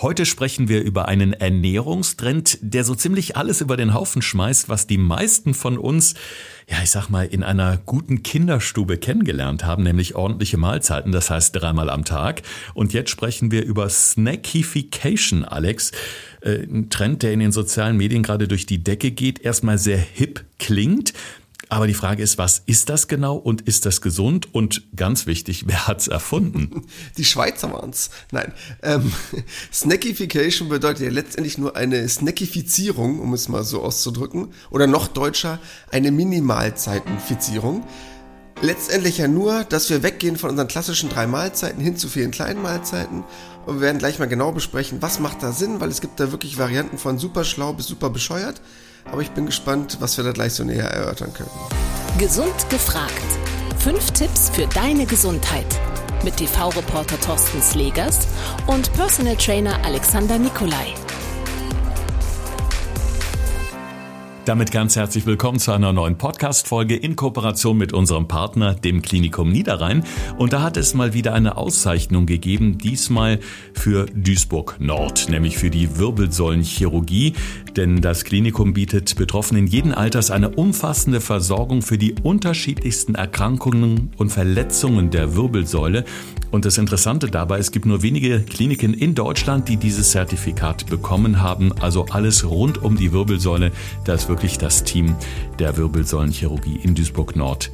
Heute sprechen wir über einen Ernährungstrend, der so ziemlich alles über den Haufen schmeißt, was die meisten von uns, ja, ich sag mal, in einer guten Kinderstube kennengelernt haben, nämlich ordentliche Mahlzeiten, das heißt dreimal am Tag. Und jetzt sprechen wir über Snackification, Alex. Äh, ein Trend, der in den sozialen Medien gerade durch die Decke geht, erstmal sehr hip klingt. Aber die Frage ist, was ist das genau und ist das gesund? Und ganz wichtig, wer hat's erfunden? Die Schweizer waren's. Nein. Ähm, Snackification bedeutet ja letztendlich nur eine Snackifizierung, um es mal so auszudrücken. Oder noch deutscher, eine Minimalzeitenfizierung. Letztendlich ja nur, dass wir weggehen von unseren klassischen drei Mahlzeiten hin zu vielen kleinen Mahlzeiten. Und wir werden gleich mal genau besprechen, was macht da Sinn, weil es gibt da wirklich Varianten von super schlau bis super bescheuert. Aber ich bin gespannt, was wir da gleich so näher erörtern können. Gesund gefragt. Fünf Tipps für deine Gesundheit. Mit TV-Reporter Thorsten Slegers und Personal Trainer Alexander Nikolai. Damit ganz herzlich willkommen zu einer neuen Podcast-Folge in Kooperation mit unserem Partner, dem Klinikum Niederrhein. Und da hat es mal wieder eine Auszeichnung gegeben, diesmal für Duisburg Nord, nämlich für die Wirbelsäulenchirurgie. Denn das Klinikum bietet Betroffenen jeden Alters eine umfassende Versorgung für die unterschiedlichsten Erkrankungen und Verletzungen der Wirbelsäule. Und das Interessante dabei, es gibt nur wenige Kliniken in Deutschland, die dieses Zertifikat bekommen haben. Also alles rund um die Wirbelsäule. Da ist wirklich das Team der Wirbelsäulenchirurgie in Duisburg Nord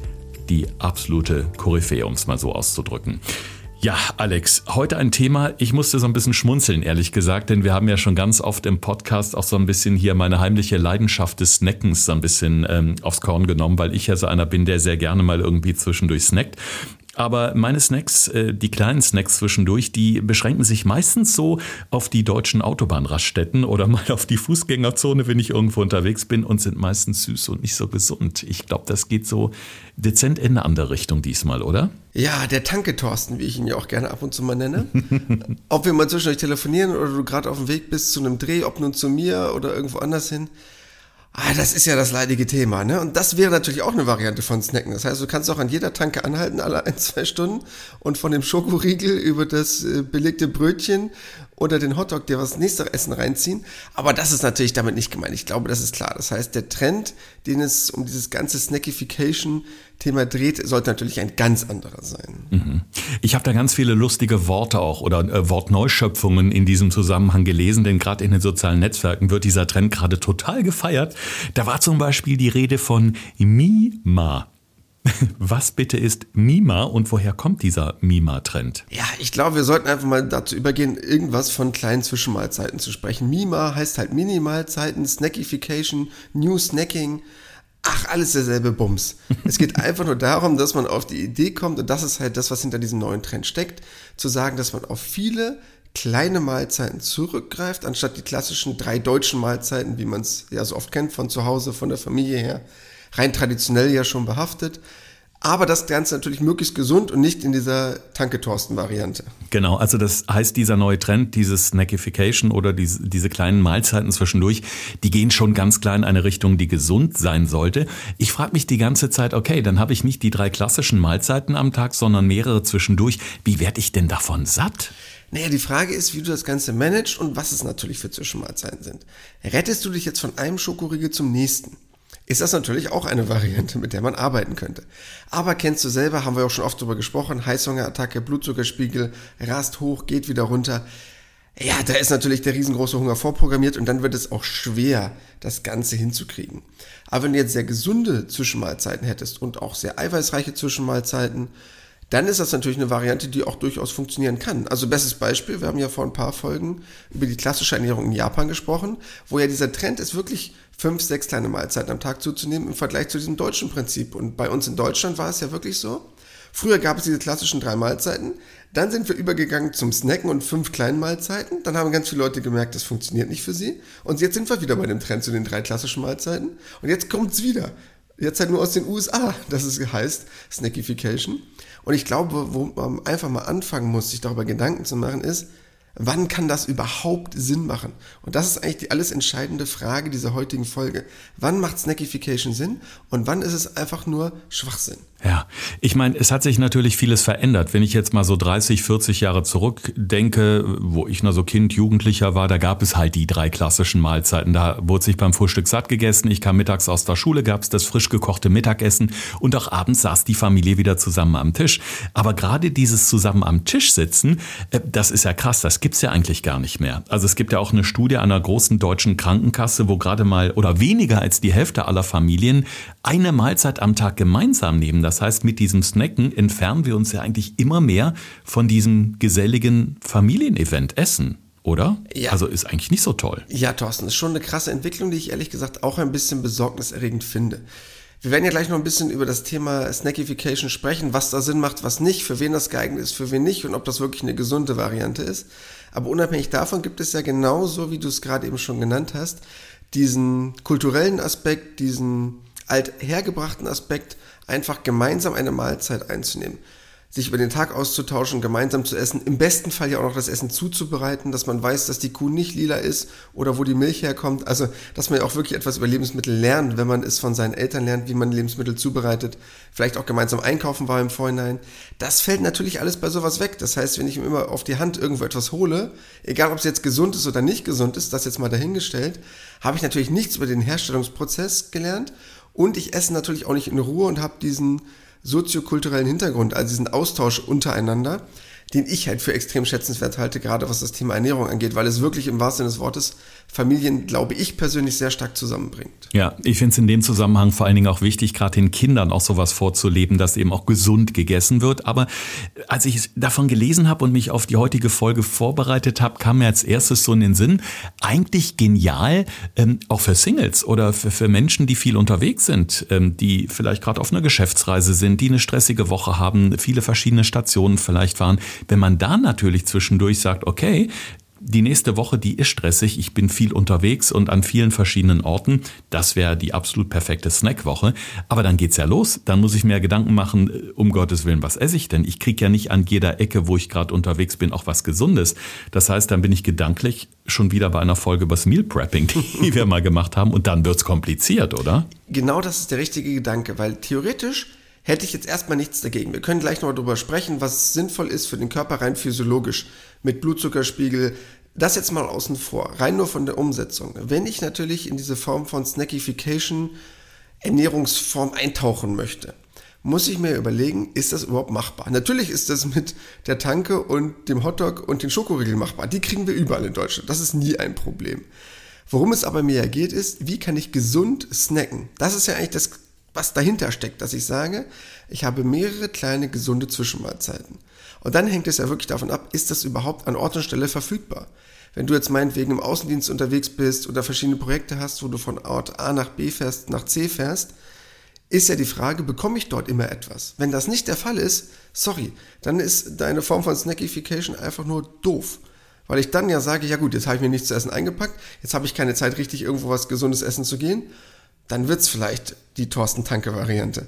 die absolute Koryphäe, um es mal so auszudrücken. Ja, Alex, heute ein Thema. Ich musste so ein bisschen schmunzeln, ehrlich gesagt, denn wir haben ja schon ganz oft im Podcast auch so ein bisschen hier meine heimliche Leidenschaft des Snackens so ein bisschen ähm, aufs Korn genommen, weil ich ja so einer bin, der sehr gerne mal irgendwie zwischendurch snackt. Aber meine Snacks, äh, die kleinen Snacks zwischendurch, die beschränken sich meistens so auf die deutschen Autobahnraststätten oder mal auf die Fußgängerzone, wenn ich irgendwo unterwegs bin und sind meistens süß und nicht so gesund. Ich glaube, das geht so dezent in eine andere Richtung diesmal, oder? Ja, der Tanke Thorsten, wie ich ihn ja auch gerne ab und zu mal nenne. ob wir mal zwischendurch telefonieren oder du gerade auf dem Weg bist zu einem Dreh, ob nun zu mir oder irgendwo anders hin. Ah, das ist ja das leidige Thema, ne? Und das wäre natürlich auch eine Variante von Snacken. Das heißt, du kannst auch an jeder Tanke anhalten, alle ein, zwei Stunden und von dem Schokoriegel über das äh, belegte Brötchen oder den Hotdog dir was nächste Essen reinziehen. Aber das ist natürlich damit nicht gemeint. Ich glaube, das ist klar. Das heißt, der Trend, den es um dieses ganze Snackification-Thema dreht, sollte natürlich ein ganz anderer sein. Mhm. Ich habe da ganz viele lustige Worte auch oder äh, Wortneuschöpfungen in diesem Zusammenhang gelesen, denn gerade in den sozialen Netzwerken wird dieser Trend gerade total gefeiert. Da war zum Beispiel die Rede von Mima. Was bitte ist Mima und woher kommt dieser Mima-Trend? Ja, ich glaube, wir sollten einfach mal dazu übergehen, irgendwas von kleinen Zwischenmahlzeiten zu sprechen. Mima heißt halt Minimalzeiten, Snackification, New Snacking. Ach, alles derselbe Bums. Es geht einfach nur darum, dass man auf die Idee kommt, und das ist halt das, was hinter diesem neuen Trend steckt, zu sagen, dass man auf viele kleine Mahlzeiten zurückgreift, anstatt die klassischen drei deutschen Mahlzeiten, wie man es ja so oft kennt, von zu Hause, von der Familie her, rein traditionell ja schon behaftet. Aber das Ganze natürlich möglichst gesund und nicht in dieser Tanke-Torsten-Variante. Genau, also das heißt, dieser neue Trend, dieses Snackification oder diese, diese kleinen Mahlzeiten zwischendurch, die gehen schon ganz klar in eine Richtung, die gesund sein sollte. Ich frage mich die ganze Zeit, okay, dann habe ich nicht die drei klassischen Mahlzeiten am Tag, sondern mehrere zwischendurch. Wie werde ich denn davon satt? Naja, die Frage ist, wie du das Ganze managst und was es natürlich für Zwischenmahlzeiten sind. Rettest du dich jetzt von einem Schokoriegel zum nächsten? Ist das natürlich auch eine Variante, mit der man arbeiten könnte. Aber kennst du selber, haben wir auch schon oft drüber gesprochen, Heißhungerattacke, Blutzuckerspiegel rast hoch, geht wieder runter. Ja, da ist natürlich der riesengroße Hunger vorprogrammiert und dann wird es auch schwer, das Ganze hinzukriegen. Aber wenn du jetzt sehr gesunde Zwischenmahlzeiten hättest und auch sehr eiweißreiche Zwischenmahlzeiten, dann ist das natürlich eine Variante, die auch durchaus funktionieren kann. Also bestes Beispiel, wir haben ja vor ein paar Folgen über die klassische Ernährung in Japan gesprochen, wo ja dieser Trend ist, wirklich fünf, sechs kleine Mahlzeiten am Tag zuzunehmen im Vergleich zu diesem deutschen Prinzip. Und bei uns in Deutschland war es ja wirklich so. Früher gab es diese klassischen drei Mahlzeiten, dann sind wir übergegangen zum Snacken und fünf kleinen Mahlzeiten. Dann haben ganz viele Leute gemerkt, das funktioniert nicht für sie. Und jetzt sind wir wieder bei dem Trend zu den drei klassischen Mahlzeiten. Und jetzt kommt es wieder. Jetzt halt nur aus den USA, dass es heißt Snackification. Und ich glaube, wo man einfach mal anfangen muss, sich darüber Gedanken zu machen, ist, Wann kann das überhaupt Sinn machen? Und das ist eigentlich die alles entscheidende Frage dieser heutigen Folge. Wann macht Snackification Sinn und wann ist es einfach nur Schwachsinn? Ja, ich meine, es hat sich natürlich vieles verändert. Wenn ich jetzt mal so 30, 40 Jahre zurückdenke, wo ich noch so Kind, Jugendlicher war, da gab es halt die drei klassischen Mahlzeiten. Da wurde sich beim Frühstück satt gegessen. Ich kam mittags aus der Schule, gab es das frisch gekochte Mittagessen und auch abends saß die Familie wieder zusammen am Tisch. Aber gerade dieses zusammen am Tisch sitzen, äh, das ist ja krass. Das gibt's ja eigentlich gar nicht mehr. Also es gibt ja auch eine Studie einer großen deutschen Krankenkasse, wo gerade mal oder weniger als die Hälfte aller Familien eine Mahlzeit am Tag gemeinsam nehmen. Das heißt, mit diesem Snacken entfernen wir uns ja eigentlich immer mehr von diesem geselligen Familienevent Essen oder? Ja. Also ist eigentlich nicht so toll. Ja, Thorsten, ist schon eine krasse Entwicklung, die ich ehrlich gesagt auch ein bisschen besorgniserregend finde. Wir werden ja gleich noch ein bisschen über das Thema Snackification sprechen, was da Sinn macht, was nicht, für wen das geeignet ist, für wen nicht und ob das wirklich eine gesunde Variante ist. Aber unabhängig davon gibt es ja genauso, wie du es gerade eben schon genannt hast, diesen kulturellen Aspekt, diesen althergebrachten Aspekt, einfach gemeinsam eine Mahlzeit einzunehmen sich über den Tag auszutauschen, gemeinsam zu essen, im besten Fall ja auch noch das Essen zuzubereiten, dass man weiß, dass die Kuh nicht lila ist oder wo die Milch herkommt. Also, dass man ja auch wirklich etwas über Lebensmittel lernt, wenn man es von seinen Eltern lernt, wie man Lebensmittel zubereitet, vielleicht auch gemeinsam einkaufen war im Vorhinein. Das fällt natürlich alles bei sowas weg. Das heißt, wenn ich mir immer auf die Hand irgendwo etwas hole, egal ob es jetzt gesund ist oder nicht gesund ist, das jetzt mal dahingestellt, habe ich natürlich nichts über den Herstellungsprozess gelernt und ich esse natürlich auch nicht in Ruhe und habe diesen soziokulturellen Hintergrund, also diesen Austausch untereinander, den ich halt für extrem schätzenswert halte, gerade was das Thema Ernährung angeht, weil es wirklich im wahrsten Sinne des Wortes Familien, glaube ich persönlich, sehr stark zusammenbringt. Ja, ich finde es in dem Zusammenhang vor allen Dingen auch wichtig, gerade den Kindern auch sowas vorzuleben, dass eben auch gesund gegessen wird. Aber als ich davon gelesen habe und mich auf die heutige Folge vorbereitet habe, kam mir als erstes so in den Sinn, eigentlich genial, ähm, auch für Singles oder für, für Menschen, die viel unterwegs sind, ähm, die vielleicht gerade auf einer Geschäftsreise sind, die eine stressige Woche haben, viele verschiedene Stationen vielleicht waren, wenn man da natürlich zwischendurch sagt, okay, die nächste Woche, die ist stressig. Ich bin viel unterwegs und an vielen verschiedenen Orten. Das wäre die absolut perfekte Snackwoche. Aber dann geht's ja los. Dann muss ich mir Gedanken machen, äh, um Gottes Willen, was esse ich denn? Ich krieg ja nicht an jeder Ecke, wo ich gerade unterwegs bin, auch was Gesundes. Das heißt, dann bin ich gedanklich schon wieder bei einer Folge über das Meal Prepping, die wir mal gemacht haben. Und dann wird's kompliziert, oder? Genau das ist der richtige Gedanke, weil theoretisch hätte ich jetzt erstmal nichts dagegen. Wir können gleich noch darüber sprechen, was sinnvoll ist für den Körper rein physiologisch mit Blutzuckerspiegel. Das jetzt mal außen vor, rein nur von der Umsetzung. Wenn ich natürlich in diese Form von Snackification Ernährungsform eintauchen möchte, muss ich mir überlegen, ist das überhaupt machbar? Natürlich ist das mit der Tanke und dem Hotdog und den Schokoriegeln machbar. Die kriegen wir überall in Deutschland. Das ist nie ein Problem. Worum es aber mir ja geht, ist, wie kann ich gesund snacken? Das ist ja eigentlich das was dahinter steckt, dass ich sage, ich habe mehrere kleine gesunde Zwischenmahlzeiten. Und dann hängt es ja wirklich davon ab, ist das überhaupt an Ort und Stelle verfügbar? Wenn du jetzt meinetwegen im Außendienst unterwegs bist oder verschiedene Projekte hast, wo du von Ort A nach B fährst, nach C fährst, ist ja die Frage, bekomme ich dort immer etwas? Wenn das nicht der Fall ist, sorry, dann ist deine Form von Snackification einfach nur doof. Weil ich dann ja sage, ja gut, jetzt habe ich mir nichts zu essen eingepackt, jetzt habe ich keine Zeit, richtig irgendwo was Gesundes essen zu gehen dann wird's vielleicht die Thorsten-Tanke-Variante.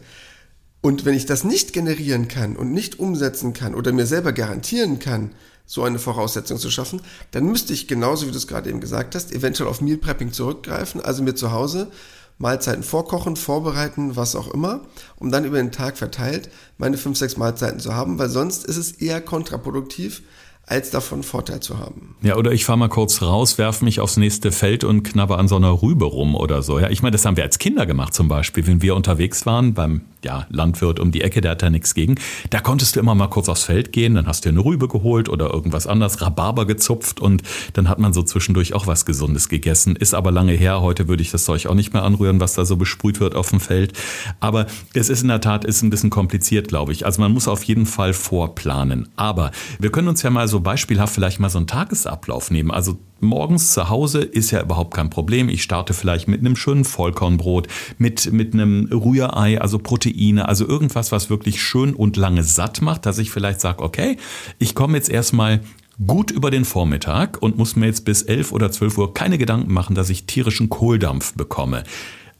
Und wenn ich das nicht generieren kann und nicht umsetzen kann oder mir selber garantieren kann, so eine Voraussetzung zu schaffen, dann müsste ich genauso wie du es gerade eben gesagt hast, eventuell auf Meal Prepping zurückgreifen, also mir zu Hause Mahlzeiten vorkochen, vorbereiten, was auch immer, um dann über den Tag verteilt meine fünf, sechs Mahlzeiten zu haben, weil sonst ist es eher kontraproduktiv, als davon Vorteil zu haben. Ja, oder ich fahre mal kurz raus, werfe mich aufs nächste Feld und knabber an so einer Rübe rum oder so. Ja, ich meine, das haben wir als Kinder gemacht zum Beispiel, wenn wir unterwegs waren beim ja, Landwirt um die Ecke, der hat da nichts gegen. Da konntest du immer mal kurz aufs Feld gehen, dann hast du eine Rübe geholt oder irgendwas anderes, Rhabarber gezupft und dann hat man so zwischendurch auch was Gesundes gegessen. Ist aber lange her, heute würde ich das Zeug auch nicht mehr anrühren, was da so besprüht wird auf dem Feld. Aber es ist in der Tat, ist ein bisschen kompliziert, glaube ich. Also man muss auf jeden Fall vorplanen. Aber wir können uns ja mal so beispielhaft vielleicht mal so einen Tagesablauf nehmen. Also morgens zu Hause ist ja überhaupt kein Problem. Ich starte vielleicht mit einem schönen Vollkornbrot, mit, mit einem Rührei, also Proteine, also irgendwas, was wirklich schön und lange satt macht, dass ich vielleicht sage, okay, ich komme jetzt erstmal gut über den Vormittag und muss mir jetzt bis 11 oder 12 Uhr keine Gedanken machen, dass ich tierischen Kohldampf bekomme.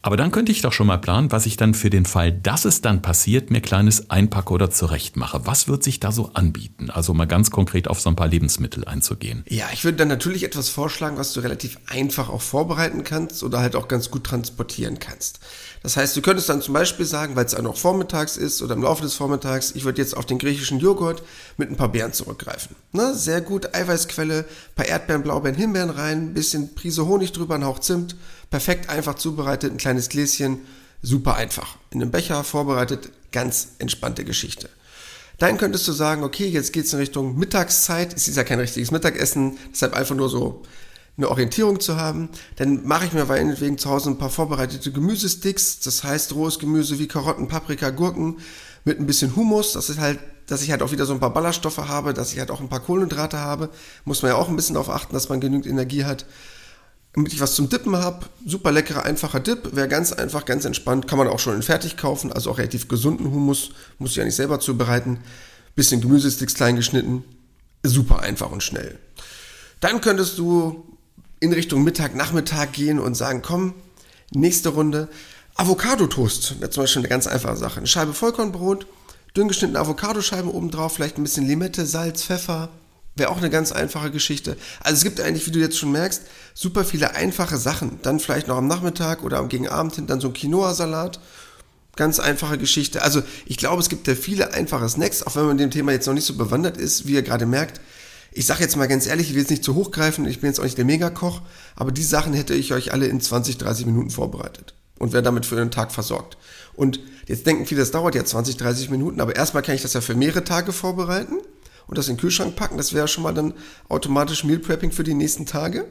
Aber dann könnte ich doch schon mal planen, was ich dann für den Fall, dass es dann passiert, mir kleines einpacke oder zurechtmache. Was wird sich da so anbieten? Also mal ganz konkret auf so ein paar Lebensmittel einzugehen. Ja, ich würde dann natürlich etwas vorschlagen, was du relativ einfach auch vorbereiten kannst oder halt auch ganz gut transportieren kannst. Das heißt, du könntest dann zum Beispiel sagen, weil es auch noch vormittags ist oder im Laufe des Vormittags, ich würde jetzt auf den griechischen Joghurt mit ein paar Beeren zurückgreifen. Ne? Sehr gut, Eiweißquelle, paar Erdbeeren, Blaubeeren, Himbeeren rein, bisschen Prise Honig drüber, ein Hauch Zimt, perfekt einfach zubereitet, ein kleines Gläschen, super einfach. In einem Becher vorbereitet, ganz entspannte Geschichte. Dann könntest du sagen, okay, jetzt geht's in Richtung Mittagszeit. Es ist ja kein richtiges Mittagessen, deshalb einfach nur so eine Orientierung zu haben. Dann mache ich mir meinetwegen zu Hause ein paar vorbereitete Gemüsesticks. Das heißt rohes Gemüse wie Karotten, Paprika, Gurken mit ein bisschen Humus. Das ist halt, dass ich halt auch wieder so ein paar Ballaststoffe habe, dass ich halt auch ein paar Kohlenhydrate habe. Muss man ja auch ein bisschen darauf achten, dass man genügend Energie hat damit ich was zum Dippen habe. Super leckerer, einfacher Dip. Wäre ganz einfach, ganz entspannt. Kann man auch schon in fertig kaufen. Also auch relativ gesunden Hummus. Muss ich ja nicht selber zubereiten. Bisschen Gemüsesticks klein geschnitten. Super einfach und schnell. Dann könntest du in Richtung Mittag, Nachmittag gehen und sagen, komm, nächste Runde. Avocado-Toast wäre zum Beispiel eine ganz einfache Sache. Eine Scheibe Vollkornbrot, dünn geschnittene Avocadoscheiben obendrauf, vielleicht ein bisschen Limette, Salz, Pfeffer, Wäre auch eine ganz einfache Geschichte. Also es gibt eigentlich, wie du jetzt schon merkst, super viele einfache Sachen. Dann vielleicht noch am Nachmittag oder gegen Abend hin dann so ein Quinoa-Salat. Ganz einfache Geschichte. Also ich glaube, es gibt ja viele einfache Snacks, auch wenn man dem Thema jetzt noch nicht so bewandert ist, wie ihr gerade merkt. Ich sage jetzt mal ganz ehrlich, ich will jetzt nicht zu hochgreifen, ich bin jetzt auch nicht der Megakoch, aber die Sachen hätte ich euch alle in 20, 30 Minuten vorbereitet und wäre damit für den Tag versorgt. Und jetzt denken viele, das dauert ja 20, 30 Minuten, aber erstmal kann ich das ja für mehrere Tage vorbereiten und das in den Kühlschrank packen. Das wäre schon mal dann automatisch Meal Prepping für die nächsten Tage.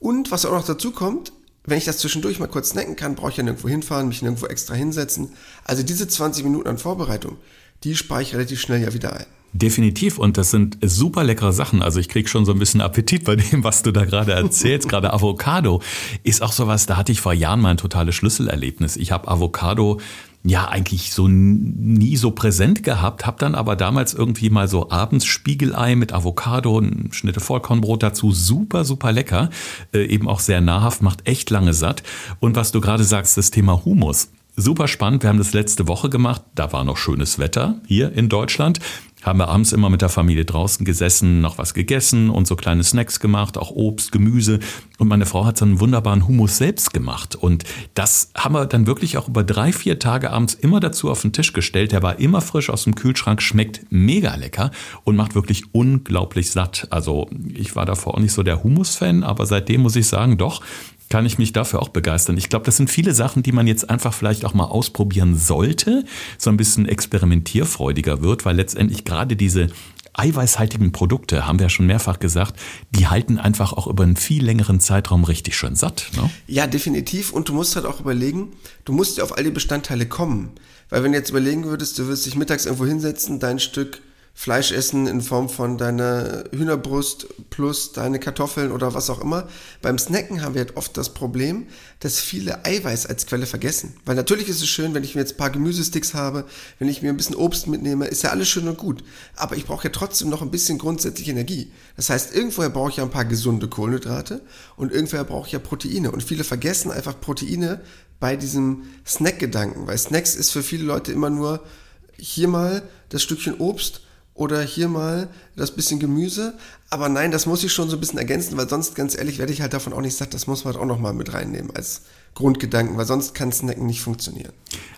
Und was auch noch dazu kommt, wenn ich das zwischendurch mal kurz snacken kann, brauche ich ja nirgendwo hinfahren, mich nirgendwo extra hinsetzen. Also diese 20 Minuten an Vorbereitung, die spare ich relativ schnell ja wieder ein. Definitiv und das sind super leckere Sachen. Also ich krieg schon so ein bisschen Appetit bei dem, was du da gerade erzählst. gerade Avocado ist auch sowas, da hatte ich vor Jahren mal ein totales Schlüsselerlebnis. Ich habe Avocado ja eigentlich so nie so präsent gehabt, habe dann aber damals irgendwie mal so abends Spiegelei mit Avocado, Schnitte Vollkornbrot dazu, super, super lecker, äh, eben auch sehr nahrhaft, macht echt lange satt. Und was du gerade sagst, das Thema Humus. Super spannend. Wir haben das letzte Woche gemacht. Da war noch schönes Wetter hier in Deutschland haben wir abends immer mit der Familie draußen gesessen, noch was gegessen und so kleine Snacks gemacht, auch Obst, Gemüse. Und meine Frau hat so einen wunderbaren Hummus selbst gemacht. Und das haben wir dann wirklich auch über drei, vier Tage abends immer dazu auf den Tisch gestellt. Der war immer frisch aus dem Kühlschrank, schmeckt mega lecker und macht wirklich unglaublich satt. Also ich war davor auch nicht so der Hummus-Fan, aber seitdem muss ich sagen, doch, kann ich mich dafür auch begeistern. Ich glaube, das sind viele Sachen, die man jetzt einfach vielleicht auch mal ausprobieren sollte, so ein bisschen experimentierfreudiger wird, weil letztendlich gerade diese eiweißhaltigen Produkte, haben wir ja schon mehrfach gesagt, die halten einfach auch über einen viel längeren Zeitraum richtig schön satt. Ne? Ja, definitiv. Und du musst halt auch überlegen, du musst ja auf all die Bestandteile kommen. Weil wenn du jetzt überlegen würdest, du würdest dich mittags irgendwo hinsetzen, dein Stück Fleisch essen in Form von deiner Hühnerbrust plus deine Kartoffeln oder was auch immer. Beim Snacken haben wir halt oft das Problem, dass viele Eiweiß als Quelle vergessen. Weil natürlich ist es schön, wenn ich mir jetzt ein paar Gemüsesticks habe, wenn ich mir ein bisschen Obst mitnehme, ist ja alles schön und gut. Aber ich brauche ja trotzdem noch ein bisschen grundsätzliche Energie. Das heißt, irgendwoher brauche ich ja ein paar gesunde Kohlenhydrate und irgendwoher brauche ich ja Proteine. Und viele vergessen einfach Proteine bei diesem Snack-Gedanken, weil Snacks ist für viele Leute immer nur hier mal das Stückchen Obst oder hier mal das bisschen Gemüse. Aber nein, das muss ich schon so ein bisschen ergänzen, weil sonst, ganz ehrlich, werde ich halt davon auch nicht satt. Das muss man halt auch nochmal mit reinnehmen als Grundgedanken, weil sonst kann Snacken nicht funktionieren.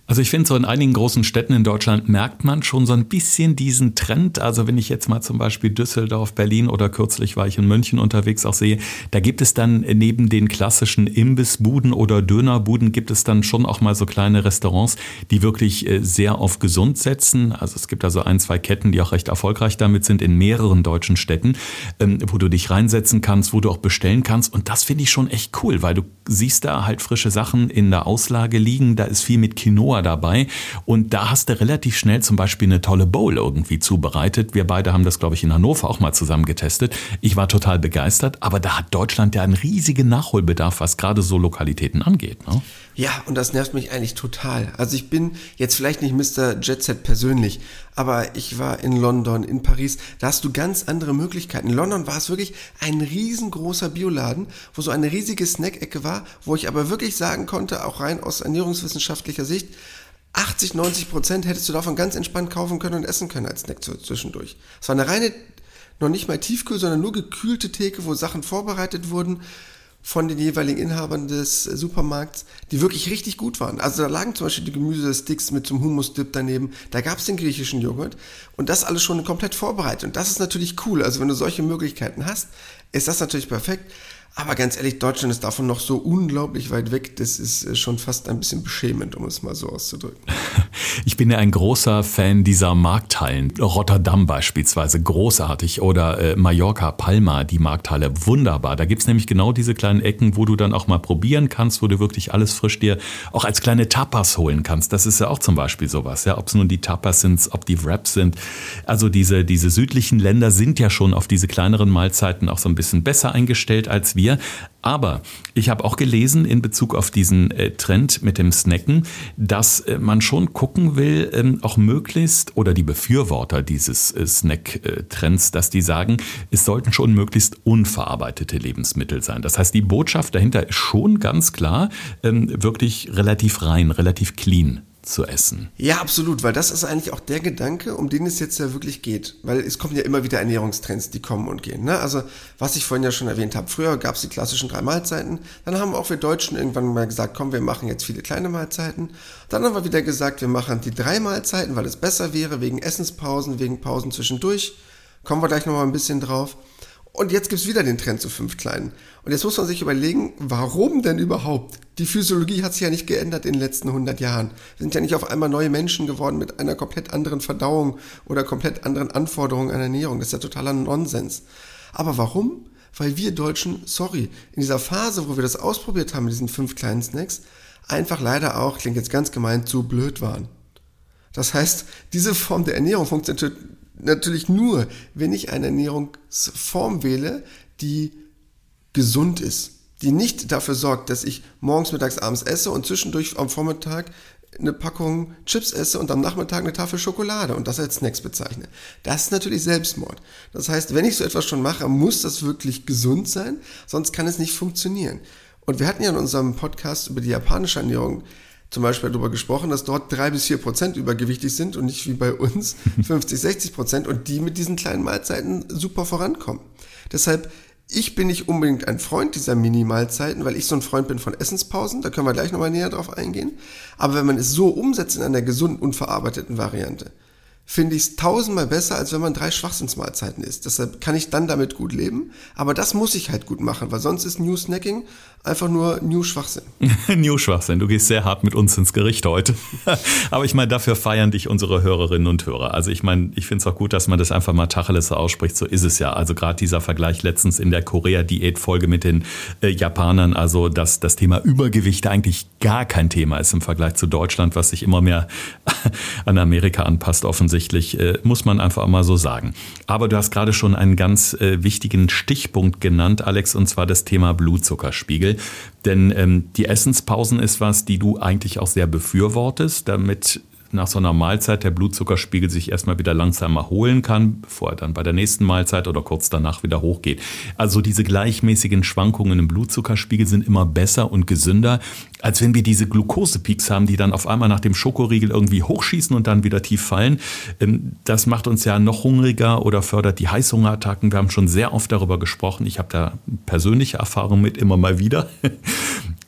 Also ich finde, so in einigen großen Städten in Deutschland merkt man schon so ein bisschen diesen Trend. Also wenn ich jetzt mal zum Beispiel Düsseldorf, Berlin oder kürzlich war ich in München unterwegs auch sehe, da gibt es dann neben den klassischen Imbissbuden oder Dönerbuden gibt es dann schon auch mal so kleine Restaurants, die wirklich äh, sehr auf gesund setzen. Also es gibt also ein, zwei Ketten, die auch recht erfolgreich damit sind in mehreren deutschen Städten, ähm, wo du dich reinsetzen kannst, wo du auch bestellen kannst. Und das finde ich schon echt cool, weil du siehst da halt frische Sachen in der Auslage liegen. Da ist viel mit Quinoa dabei. Und da hast du relativ schnell zum Beispiel eine tolle Bowl irgendwie zubereitet. Wir beide haben das, glaube ich, in Hannover auch mal zusammen getestet. Ich war total begeistert, aber da hat Deutschland ja einen riesigen Nachholbedarf, was gerade so Lokalitäten angeht. Ne? Ja, und das nervt mich eigentlich total. Also ich bin jetzt vielleicht nicht Mr. Jet Set persönlich, aber ich war in London, in Paris, da hast du ganz andere Möglichkeiten. In London war es wirklich ein riesengroßer Bioladen, wo so eine riesige Snack-Ecke war, wo ich aber wirklich wirklich sagen konnte, auch rein aus ernährungswissenschaftlicher Sicht, 80, 90 Prozent hättest du davon ganz entspannt kaufen können und essen können als Snack zwischendurch. Es war eine reine, noch nicht mal Tiefkühl, sondern nur gekühlte Theke, wo Sachen vorbereitet wurden von den jeweiligen Inhabern des Supermarkts, die wirklich richtig gut waren. Also da lagen zum Beispiel die Gemüsesticks mit zum Hummus-Dip daneben, da gab es den griechischen Joghurt und das alles schon komplett vorbereitet. Und das ist natürlich cool. Also wenn du solche Möglichkeiten hast, ist das natürlich perfekt. Aber ganz ehrlich, Deutschland ist davon noch so unglaublich weit weg, das ist äh, schon fast ein bisschen beschämend, um es mal so auszudrücken. Ich bin ja ein großer Fan dieser Markthallen. Rotterdam beispielsweise, großartig. Oder äh, Mallorca, Palma, die Markthalle, wunderbar. Da gibt's nämlich genau diese kleinen Ecken, wo du dann auch mal probieren kannst, wo du wirklich alles frisch dir auch als kleine Tapas holen kannst. Das ist ja auch zum Beispiel sowas. Ja, ob es nun die Tapas sind, ob die Wraps sind. Also diese, diese südlichen Länder sind ja schon auf diese kleineren Mahlzeiten auch so ein bisschen besser eingestellt als wir wir. Aber ich habe auch gelesen in Bezug auf diesen äh, Trend mit dem Snacken, dass äh, man schon gucken will, ähm, auch möglichst, oder die Befürworter dieses äh, Snack-Trends, dass die sagen, es sollten schon möglichst unverarbeitete Lebensmittel sein. Das heißt, die Botschaft dahinter ist schon ganz klar, ähm, wirklich relativ rein, relativ clean zu essen. Ja, absolut, weil das ist eigentlich auch der Gedanke, um den es jetzt ja wirklich geht. Weil es kommen ja immer wieder Ernährungstrends, die kommen und gehen. Ne? Also, was ich vorhin ja schon erwähnt habe, früher gab es die klassischen drei Mahlzeiten. Dann haben auch wir Deutschen irgendwann mal gesagt, komm, wir machen jetzt viele kleine Mahlzeiten. Dann haben wir wieder gesagt, wir machen die drei Mahlzeiten, weil es besser wäre, wegen Essenspausen, wegen Pausen zwischendurch. Kommen wir gleich nochmal ein bisschen drauf. Und jetzt gibt's wieder den Trend zu fünf Kleinen. Und jetzt muss man sich überlegen, warum denn überhaupt? Die Physiologie hat sich ja nicht geändert in den letzten 100 Jahren. Wir sind ja nicht auf einmal neue Menschen geworden mit einer komplett anderen Verdauung oder komplett anderen Anforderungen an Ernährung. Das ist ja totaler Nonsens. Aber warum? Weil wir Deutschen, sorry, in dieser Phase, wo wir das ausprobiert haben mit diesen fünf kleinen Snacks, einfach leider auch, klingt jetzt ganz gemeint, zu blöd waren. Das heißt, diese Form der Ernährung funktioniert natürlich nur, wenn ich eine Ernährungsform wähle, die gesund ist, die nicht dafür sorgt, dass ich morgens, mittags, abends esse und zwischendurch am Vormittag eine Packung Chips esse und am Nachmittag eine Tafel Schokolade und das als Snacks bezeichne. Das ist natürlich Selbstmord. Das heißt, wenn ich so etwas schon mache, muss das wirklich gesund sein, sonst kann es nicht funktionieren. Und wir hatten ja in unserem Podcast über die japanische Ernährung zum Beispiel darüber gesprochen, dass dort drei bis vier Prozent übergewichtig sind und nicht wie bei uns 50, 60 Prozent und die mit diesen kleinen Mahlzeiten super vorankommen. Deshalb, ich bin nicht unbedingt ein Freund dieser Mini-Mahlzeiten, weil ich so ein Freund bin von Essenspausen, da können wir gleich nochmal näher drauf eingehen. Aber wenn man es so umsetzt in einer gesunden, unverarbeiteten Variante, finde ich es tausendmal besser, als wenn man drei Schwachsinnsmahlzeiten isst. Deshalb kann ich dann damit gut leben. Aber das muss ich halt gut machen, weil sonst ist New Snacking einfach nur New Schwachsinn. New Schwachsinn. Du gehst sehr hart mit uns ins Gericht heute. Aber ich meine, dafür feiern dich unsere Hörerinnen und Hörer. Also ich meine, ich finde es auch gut, dass man das einfach mal Tacheles ausspricht. So ist es ja. Also gerade dieser Vergleich letztens in der Korea-Diät-Folge mit den äh, Japanern, also dass das Thema Übergewicht eigentlich gar kein Thema ist im Vergleich zu Deutschland, was sich immer mehr an Amerika anpasst, offensichtlich offensichtlich, äh, muss man einfach mal so sagen. Aber du hast gerade schon einen ganz äh, wichtigen Stichpunkt genannt, Alex, und zwar das Thema Blutzuckerspiegel. Denn ähm, die Essenspausen ist was, die du eigentlich auch sehr befürwortest, damit nach so einer Mahlzeit der Blutzuckerspiegel sich erstmal wieder langsam erholen kann, bevor er dann bei der nächsten Mahlzeit oder kurz danach wieder hochgeht. Also diese gleichmäßigen Schwankungen im Blutzuckerspiegel sind immer besser und gesünder, als wenn wir diese Glukosepeaks haben, die dann auf einmal nach dem Schokoriegel irgendwie hochschießen und dann wieder tief fallen. Ähm, das macht uns ja noch hungriger oder fördert die Heißhungerattacken. Wir haben schon sehr oft darüber gesprochen. Ich habe da persönliche Erfahrungen mit immer mal wieder.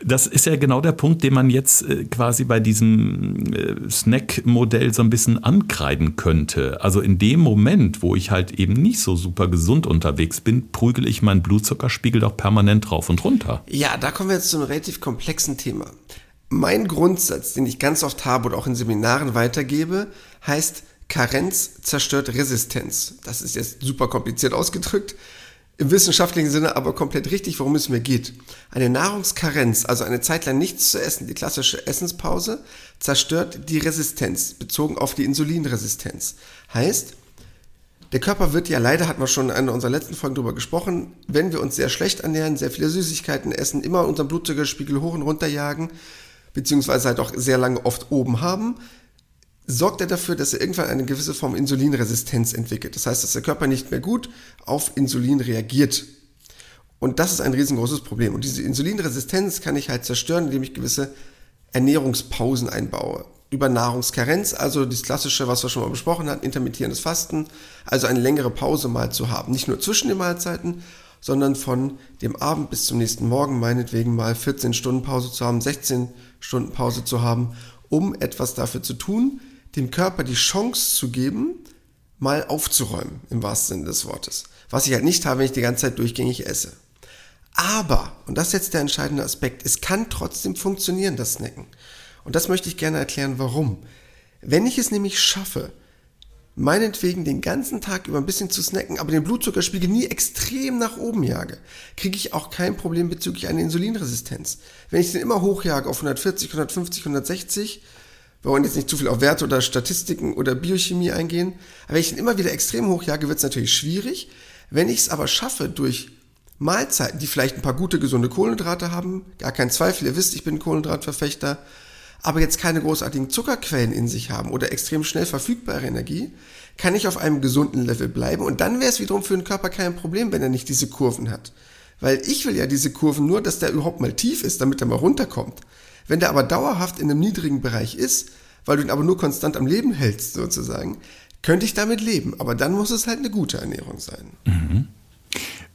Das ist ja genau der Punkt, den man jetzt äh, quasi bei diesem äh, Snack-Modell so ein bisschen ankreiden könnte. Also in dem Moment, wo ich halt eben nicht so super gesund unterwegs bin, prügel ich meinen Blutzuckerspiegel doch permanent drauf und runter. Ja, da kommen wir jetzt zu einem relativ komplexen Thema. Mein Grundsatz, den ich ganz oft habe und auch in Seminaren weitergebe, heißt, Karenz zerstört Resistenz. Das ist jetzt super kompliziert ausgedrückt im wissenschaftlichen Sinne aber komplett richtig, worum es mir geht. Eine Nahrungskarenz, also eine Zeit lang nichts zu essen, die klassische Essenspause, zerstört die Resistenz, bezogen auf die Insulinresistenz. Heißt, der Körper wird ja leider, hatten wir schon in einer unserer letzten Folgen darüber gesprochen, wenn wir uns sehr schlecht ernähren, sehr viele Süßigkeiten essen, immer unseren Blutzuckerspiegel hoch und runter jagen, beziehungsweise halt auch sehr lange oft oben haben, sorgt er dafür, dass er irgendwann eine gewisse Form Insulinresistenz entwickelt. Das heißt, dass der Körper nicht mehr gut auf Insulin reagiert. Und das ist ein riesengroßes Problem. Und diese Insulinresistenz kann ich halt zerstören, indem ich gewisse Ernährungspausen einbaue. Über Nahrungskarenz, also das klassische, was wir schon mal besprochen hatten, intermittierendes Fasten, also eine längere Pause mal zu haben. Nicht nur zwischen den Mahlzeiten, sondern von dem Abend bis zum nächsten Morgen meinetwegen mal 14 Stunden Pause zu haben, 16 Stunden Pause zu haben, um etwas dafür zu tun, dem Körper die Chance zu geben, mal aufzuräumen, im wahrsten Sinne des Wortes. Was ich halt nicht habe, wenn ich die ganze Zeit durchgängig esse. Aber, und das ist jetzt der entscheidende Aspekt, es kann trotzdem funktionieren, das Snacken. Und das möchte ich gerne erklären, warum. Wenn ich es nämlich schaffe, meinetwegen den ganzen Tag über ein bisschen zu snacken, aber den Blutzuckerspiegel nie extrem nach oben jage, kriege ich auch kein Problem bezüglich einer Insulinresistenz. Wenn ich den immer hochjage auf 140, 150, 160, wir wollen jetzt nicht zu viel auf Werte oder Statistiken oder Biochemie eingehen, aber wenn ich den immer wieder extrem hochjage, wird es natürlich schwierig. Wenn ich es aber schaffe, durch Mahlzeiten, die vielleicht ein paar gute, gesunde Kohlenhydrate haben, gar kein Zweifel, ihr wisst, ich bin Kohlenhydratverfechter, aber jetzt keine großartigen Zuckerquellen in sich haben oder extrem schnell verfügbare Energie, kann ich auf einem gesunden Level bleiben und dann wäre es wiederum für den Körper kein Problem, wenn er nicht diese Kurven hat. Weil ich will ja diese Kurven nur, dass der überhaupt mal tief ist, damit er mal runterkommt. Wenn der aber dauerhaft in einem niedrigen Bereich ist, weil du ihn aber nur konstant am Leben hältst sozusagen, könnte ich damit leben. Aber dann muss es halt eine gute Ernährung sein. Mhm.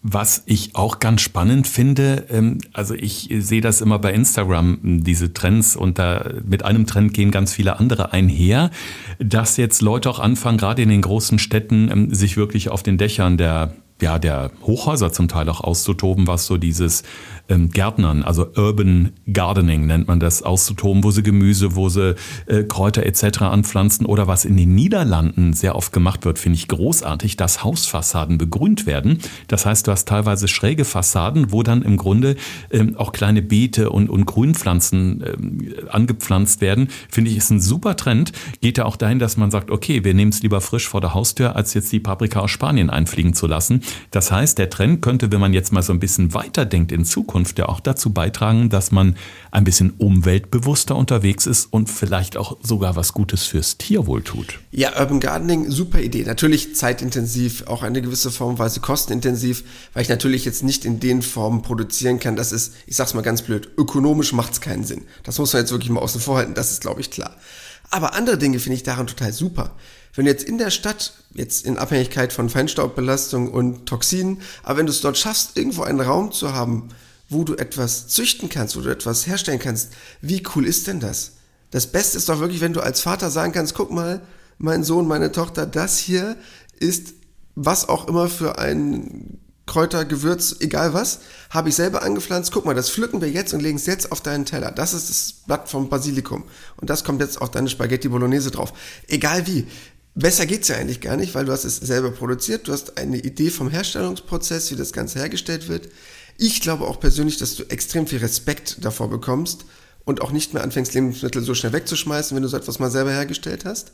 Was ich auch ganz spannend finde, ähm, also ich sehe das immer bei Instagram, diese Trends und da mit einem Trend gehen ganz viele andere einher, dass jetzt Leute auch anfangen, gerade in den großen Städten, ähm, sich wirklich auf den Dächern der ja, der Hochhäuser zum Teil auch auszutoben, was so dieses ähm, Gärtnern, also Urban Gardening nennt man das, auszutoben, wo sie Gemüse, wo sie äh, Kräuter etc. anpflanzen oder was in den Niederlanden sehr oft gemacht wird, finde ich großartig, dass Hausfassaden begrünt werden. Das heißt, du hast teilweise schräge Fassaden, wo dann im Grunde ähm, auch kleine Beete und, und Grünpflanzen ähm, angepflanzt werden. Finde ich, ist ein super Trend. Geht ja auch dahin, dass man sagt, okay, wir nehmen es lieber frisch vor der Haustür, als jetzt die Paprika aus Spanien einfliegen zu lassen. Das heißt, der Trend könnte, wenn man jetzt mal so ein bisschen weiterdenkt in Zukunft, Zukunft ja auch dazu beitragen, dass man ein bisschen umweltbewusster unterwegs ist und vielleicht auch sogar was Gutes fürs Tierwohl tut. Ja, Urban Gardening, super Idee. Natürlich zeitintensiv, auch eine gewisse Formweise kostenintensiv, weil ich natürlich jetzt nicht in den Formen produzieren kann. Das ist, ich sag's mal ganz blöd, ökonomisch macht es keinen Sinn. Das muss man jetzt wirklich mal außen vor halten, das ist, glaube ich, klar. Aber andere Dinge finde ich daran total super. Wenn du jetzt in der Stadt, jetzt in Abhängigkeit von Feinstaubbelastung und Toxinen, aber wenn du es dort schaffst, irgendwo einen Raum zu haben, wo du etwas züchten kannst, wo du etwas herstellen kannst. Wie cool ist denn das? Das Beste ist doch wirklich, wenn du als Vater sagen kannst, guck mal, mein Sohn, meine Tochter, das hier ist was auch immer für ein Kräuter, Gewürz, egal was, habe ich selber angepflanzt. Guck mal, das pflücken wir jetzt und legen es jetzt auf deinen Teller. Das ist das Blatt vom Basilikum. Und das kommt jetzt auf deine Spaghetti Bolognese drauf. Egal wie. Besser geht's ja eigentlich gar nicht, weil du hast es selber produziert. Du hast eine Idee vom Herstellungsprozess, wie das Ganze hergestellt wird. Ich glaube auch persönlich, dass du extrem viel Respekt davor bekommst und auch nicht mehr anfängst, Lebensmittel so schnell wegzuschmeißen, wenn du so etwas mal selber hergestellt hast.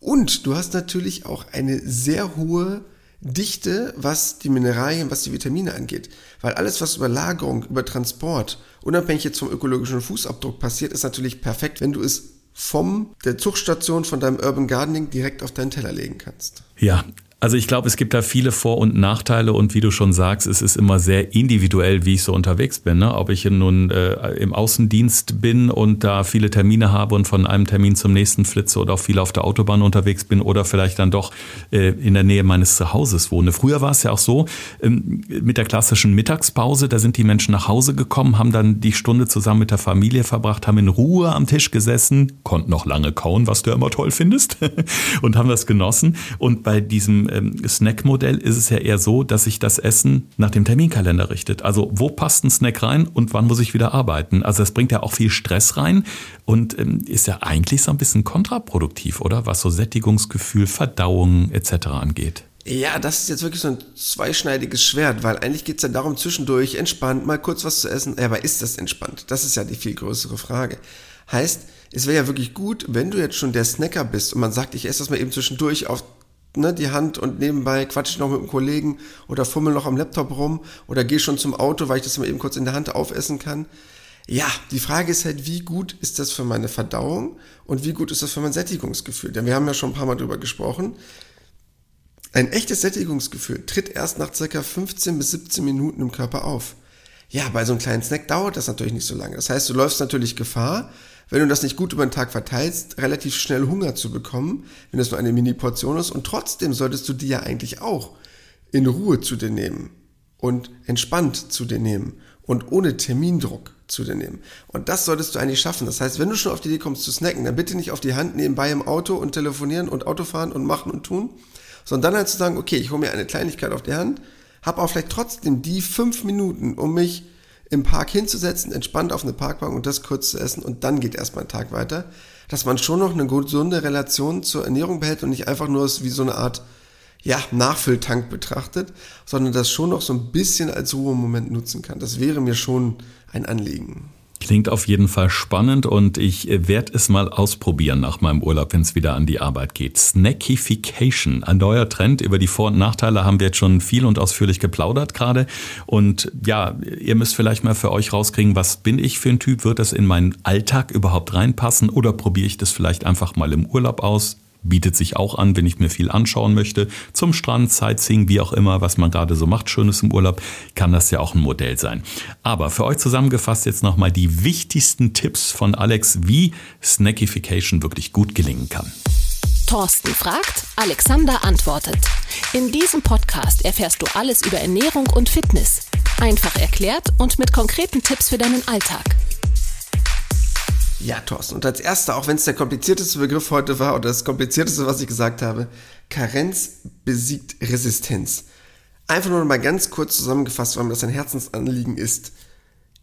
Und du hast natürlich auch eine sehr hohe Dichte, was die Mineralien, was die Vitamine angeht. Weil alles, was über Lagerung, über Transport, unabhängig jetzt vom ökologischen Fußabdruck passiert, ist natürlich perfekt, wenn du es vom der Zuchtstation von deinem Urban Gardening direkt auf deinen Teller legen kannst. Ja, also ich glaube, es gibt da viele Vor- und Nachteile und wie du schon sagst, es ist immer sehr individuell, wie ich so unterwegs bin. Ne? Ob ich nun äh, im Außendienst bin und da viele Termine habe und von einem Termin zum nächsten flitze oder auch viel auf der Autobahn unterwegs bin oder vielleicht dann doch äh, in der Nähe meines Zuhauses wohne. Früher war es ja auch so, ähm, mit der klassischen Mittagspause, da sind die Menschen nach Hause gekommen, haben dann die Stunde zusammen mit der Familie verbracht, haben in Ruhe am Tisch gesessen, konnten noch lange kauen, was du immer toll findest, und haben das genossen. Und bei diesem ähm, Snack-Modell ist es ja eher so, dass sich das Essen nach dem Terminkalender richtet. Also wo passt ein Snack rein und wann muss ich wieder arbeiten? Also das bringt ja auch viel Stress rein und ähm, ist ja eigentlich so ein bisschen kontraproduktiv, oder? Was so Sättigungsgefühl, Verdauung etc. angeht. Ja, das ist jetzt wirklich so ein zweischneidiges Schwert, weil eigentlich geht es ja darum, zwischendurch entspannt mal kurz was zu essen. Ja, aber ist das entspannt? Das ist ja die viel größere Frage. Heißt, es wäre ja wirklich gut, wenn du jetzt schon der Snacker bist und man sagt, ich esse das mal eben zwischendurch auf ne, die Hand und nebenbei quatsche ich noch mit einem Kollegen oder fummel noch am Laptop rum oder gehe schon zum Auto, weil ich das mal eben kurz in der Hand aufessen kann. Ja, die Frage ist halt, wie gut ist das für meine Verdauung und wie gut ist das für mein Sättigungsgefühl? Denn wir haben ja schon ein paar Mal drüber gesprochen. Ein echtes Sättigungsgefühl tritt erst nach circa 15 bis 17 Minuten im Körper auf. Ja, bei so einem kleinen Snack dauert das natürlich nicht so lange. Das heißt, du läufst natürlich Gefahr, wenn du das nicht gut über den Tag verteilst, relativ schnell Hunger zu bekommen, wenn das nur eine Mini-Portion ist. Und trotzdem solltest du die ja eigentlich auch in Ruhe zu dir nehmen und entspannt zu dir nehmen und ohne Termindruck zu dir nehmen. Und das solltest du eigentlich schaffen. Das heißt, wenn du schon auf die Idee kommst zu snacken, dann bitte nicht auf die Hand nebenbei im Auto und telefonieren und Autofahren und machen und tun, sondern dann halt zu sagen, okay, ich hole mir eine Kleinigkeit auf die Hand, habe auch vielleicht trotzdem die fünf Minuten, um mich im Park hinzusetzen, entspannt auf eine Parkbank und das kurz zu essen und dann geht erstmal ein Tag weiter, dass man schon noch eine gesunde Relation zur Ernährung behält und nicht einfach nur wie so eine Art ja, Nachfülltank betrachtet, sondern das schon noch so ein bisschen als Ruhemoment nutzen kann. Das wäre mir schon ein Anliegen. Klingt auf jeden Fall spannend und ich äh, werde es mal ausprobieren nach meinem Urlaub, wenn es wieder an die Arbeit geht. Snackification, ein neuer Trend. Über die Vor- und Nachteile haben wir jetzt schon viel und ausführlich geplaudert gerade. Und ja, ihr müsst vielleicht mal für euch rauskriegen, was bin ich für ein Typ? Wird das in meinen Alltag überhaupt reinpassen oder probiere ich das vielleicht einfach mal im Urlaub aus? Bietet sich auch an, wenn ich mir viel anschauen möchte. Zum Strand, Sightseeing, wie auch immer, was man gerade so macht, Schönes im Urlaub, kann das ja auch ein Modell sein. Aber für euch zusammengefasst jetzt nochmal die wichtigsten Tipps von Alex, wie Snackification wirklich gut gelingen kann. Thorsten fragt, Alexander antwortet. In diesem Podcast erfährst du alles über Ernährung und Fitness. Einfach erklärt und mit konkreten Tipps für deinen Alltag. Ja, Thorsten. Und als erster, auch wenn es der komplizierteste Begriff heute war oder das komplizierteste, was ich gesagt habe, Karenz besiegt Resistenz. Einfach nur mal ganz kurz zusammengefasst, weil mir das ein Herzensanliegen ist.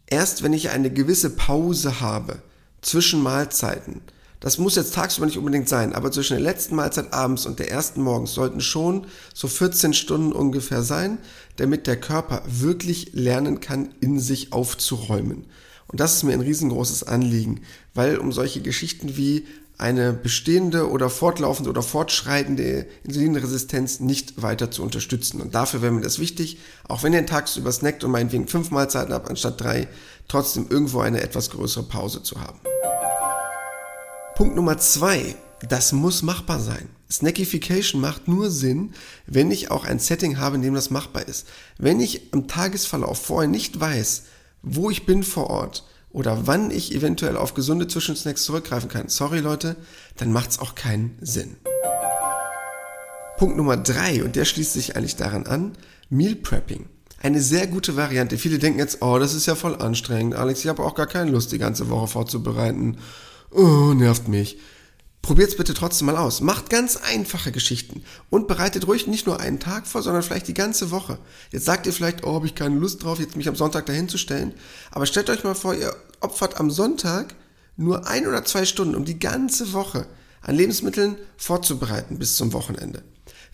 Erst wenn ich eine gewisse Pause habe zwischen Mahlzeiten, das muss jetzt tagsüber nicht unbedingt sein, aber zwischen der letzten Mahlzeit abends und der ersten morgens sollten schon so 14 Stunden ungefähr sein, damit der Körper wirklich lernen kann, in sich aufzuräumen. Und das ist mir ein riesengroßes Anliegen, weil um solche Geschichten wie eine bestehende oder fortlaufende oder fortschreitende Insulinresistenz nicht weiter zu unterstützen. Und dafür wäre mir das wichtig, auch wenn ihr tagsüber snackt und meinetwegen fünf Mahlzeiten habt anstatt drei, trotzdem irgendwo eine etwas größere Pause zu haben. Punkt Nummer zwei. Das muss machbar sein. Snackification macht nur Sinn, wenn ich auch ein Setting habe, in dem das machbar ist. Wenn ich im Tagesverlauf vorher nicht weiß, wo ich bin vor Ort oder wann ich eventuell auf gesunde Zwischensnacks zurückgreifen kann, sorry Leute, dann macht es auch keinen Sinn. Punkt Nummer drei und der schließt sich eigentlich daran an, Meal Prepping. Eine sehr gute Variante. Viele denken jetzt, oh, das ist ja voll anstrengend. Alex, ich habe auch gar keine Lust, die ganze Woche vorzubereiten. Oh, nervt mich. Probiert's bitte trotzdem mal aus. Macht ganz einfache Geschichten und bereitet ruhig nicht nur einen Tag vor, sondern vielleicht die ganze Woche. Jetzt sagt ihr vielleicht, oh, habe ich keine Lust drauf, jetzt mich am Sonntag dahin zu stellen. Aber stellt euch mal vor, ihr opfert am Sonntag nur ein oder zwei Stunden, um die ganze Woche an Lebensmitteln vorzubereiten bis zum Wochenende.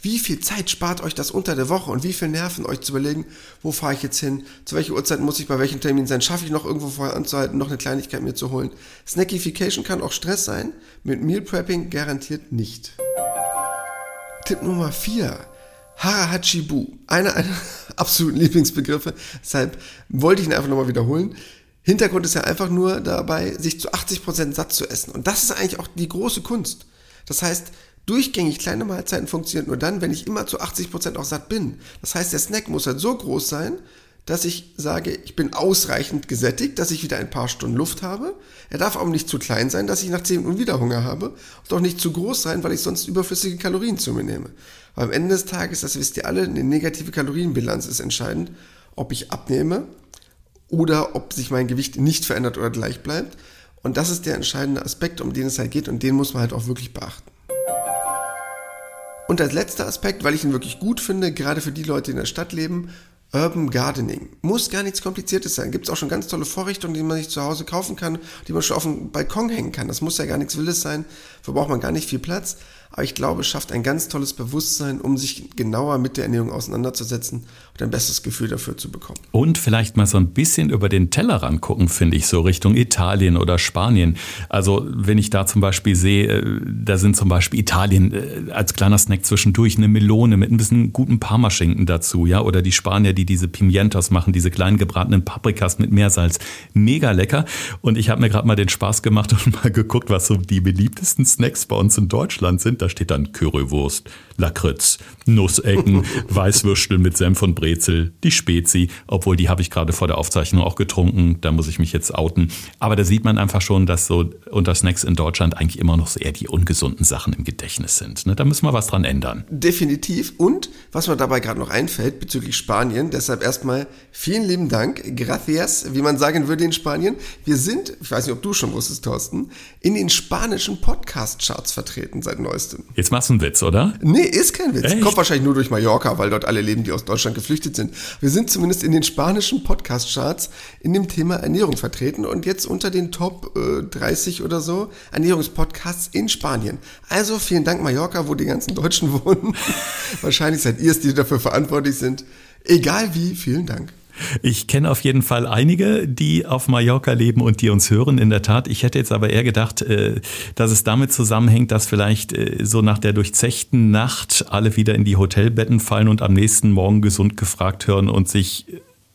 Wie viel Zeit spart euch das unter der Woche und wie viel Nerven euch zu überlegen, wo fahre ich jetzt hin, zu welcher Uhrzeit muss ich bei welchem Termin sein, schaffe ich noch irgendwo vorher anzuhalten, noch eine Kleinigkeit mir zu holen. Snackification kann auch Stress sein, mit Meal Prepping garantiert nicht. Tipp Nummer 4. Harahachibu. Einer einer absoluten Lieblingsbegriffe, deshalb wollte ich ihn einfach nochmal wiederholen. Hintergrund ist ja einfach nur dabei, sich zu 80% satt zu essen. Und das ist eigentlich auch die große Kunst. Das heißt, Durchgängig kleine Mahlzeiten funktioniert nur dann, wenn ich immer zu 80% auch satt bin. Das heißt, der Snack muss halt so groß sein, dass ich sage, ich bin ausreichend gesättigt, dass ich wieder ein paar Stunden Luft habe. Er darf auch nicht zu klein sein, dass ich nach 10 Minuten wieder Hunger habe. Und auch nicht zu groß sein, weil ich sonst überflüssige Kalorien zu mir nehme. Weil am Ende des Tages, das wisst ihr alle, eine negative Kalorienbilanz ist entscheidend, ob ich abnehme oder ob sich mein Gewicht nicht verändert oder gleich bleibt. Und das ist der entscheidende Aspekt, um den es halt geht und den muss man halt auch wirklich beachten. Und als letzter Aspekt, weil ich ihn wirklich gut finde, gerade für die Leute, die in der Stadt leben, Urban Gardening. Muss gar nichts Kompliziertes sein. Gibt es auch schon ganz tolle Vorrichtungen, die man sich zu Hause kaufen kann, die man schon auf dem Balkon hängen kann. Das muss ja gar nichts Wildes sein. Dafür braucht man gar nicht viel Platz. Aber ich glaube, es schafft ein ganz tolles Bewusstsein, um sich genauer mit der Ernährung auseinanderzusetzen und ein besseres Gefühl dafür zu bekommen. Und vielleicht mal so ein bisschen über den Tellerrand gucken, finde ich, so Richtung Italien oder Spanien. Also wenn ich da zum Beispiel sehe, äh, da sind zum Beispiel Italien äh, als kleiner Snack zwischendurch eine Melone mit ein bisschen guten Parmaschinken dazu, ja, oder die Spanier, die diese Pimientos machen, diese kleinen gebratenen Paprikas mit Meersalz. Mega lecker. Und ich habe mir gerade mal den Spaß gemacht und mal geguckt, was so die beliebtesten Snacks bei uns in Deutschland sind Da steht dann Currywurst, Lakritz, Nussecken, Weißwürstel mit Senf und Brezel, die Spezi, obwohl die habe ich gerade vor der Aufzeichnung auch getrunken, da muss ich mich jetzt outen. Aber da sieht man einfach schon, dass so unter Snacks in Deutschland eigentlich immer noch eher die ungesunden Sachen im Gedächtnis sind. Ne? Da müssen wir was dran ändern. Definitiv. Und was mir dabei gerade noch einfällt bezüglich Spanien, deshalb erstmal vielen lieben Dank, gracias, wie man sagen würde in Spanien. Wir sind, ich weiß nicht, ob du schon wusstest, Thorsten, in den spanischen Podcast-Charts vertreten seit neuestem. Jetzt machst du einen Witz, oder? Nee, ist kein Witz. Echt? Kommt wahrscheinlich nur durch Mallorca, weil dort alle leben, die aus Deutschland geflüchtet sind. Wir sind zumindest in den spanischen Podcast-Charts in dem Thema Ernährung vertreten und jetzt unter den Top äh, 30 oder so Ernährungspodcasts in Spanien. Also vielen Dank Mallorca, wo die ganzen Deutschen wohnen. wahrscheinlich seid ihr es, die dafür verantwortlich sind. Egal wie, vielen Dank. Ich kenne auf jeden Fall einige, die auf Mallorca leben und die uns hören. In der Tat, ich hätte jetzt aber eher gedacht, äh, dass es damit zusammenhängt, dass vielleicht äh, so nach der durchzechten Nacht alle wieder in die Hotelbetten fallen und am nächsten Morgen gesund gefragt hören und sich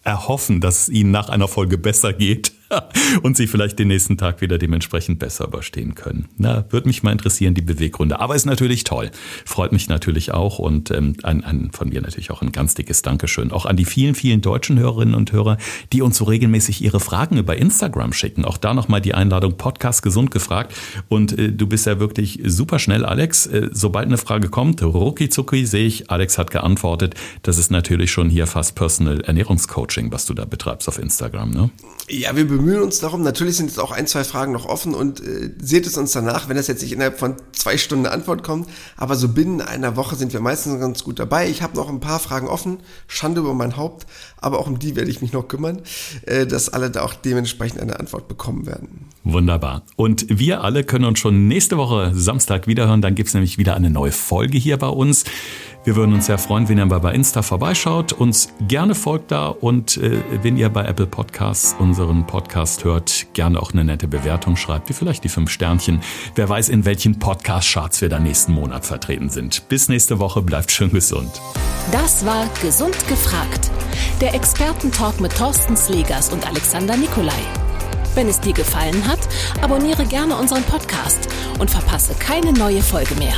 erhoffen, dass es ihnen nach einer Folge besser geht und sie vielleicht den nächsten Tag wieder dementsprechend besser überstehen können. Na, würde mich mal interessieren, die Beweggründe. Aber ist natürlich toll. Freut mich natürlich auch und ähm, ein, ein, von mir natürlich auch ein ganz dickes Dankeschön. Auch an die vielen, vielen deutschen Hörerinnen und Hörer, die uns so regelmäßig ihre Fragen über Instagram schicken. Auch da nochmal die Einladung Podcast gesund gefragt. Und äh, du bist ja wirklich super schnell, Alex. Äh, sobald eine Frage kommt, rucki zucki sehe ich, Alex hat geantwortet. Das ist natürlich schon hier fast Personal Ernährungscoaching, was du da betreibst auf Instagram, ne? Ja, wir bemühen uns darum. Natürlich sind jetzt auch ein, zwei Fragen noch offen und äh, seht es uns danach, wenn das jetzt nicht innerhalb von zwei Stunden Antwort kommt. Aber so binnen einer Woche sind wir meistens ganz gut dabei. Ich habe noch ein paar Fragen offen. Schande über mein Haupt. Aber auch um die werde ich mich noch kümmern, äh, dass alle da auch dementsprechend eine Antwort bekommen werden. Wunderbar. Und wir alle können uns schon nächste Woche Samstag wiederhören. Dann gibt's nämlich wieder eine neue Folge hier bei uns. Wir würden uns sehr freuen, wenn ihr mal bei Insta vorbeischaut, uns gerne folgt da und äh, wenn ihr bei Apple Podcasts unseren Podcast hört, gerne auch eine nette Bewertung schreibt, wie vielleicht die fünf Sternchen. Wer weiß, in welchen Podcast-Charts wir da nächsten Monat vertreten sind. Bis nächste Woche, bleibt schön gesund. Das war Gesund gefragt. Der Expertentalk mit Thorsten Slegers und Alexander Nikolai. Wenn es dir gefallen hat, abonniere gerne unseren Podcast und verpasse keine neue Folge mehr.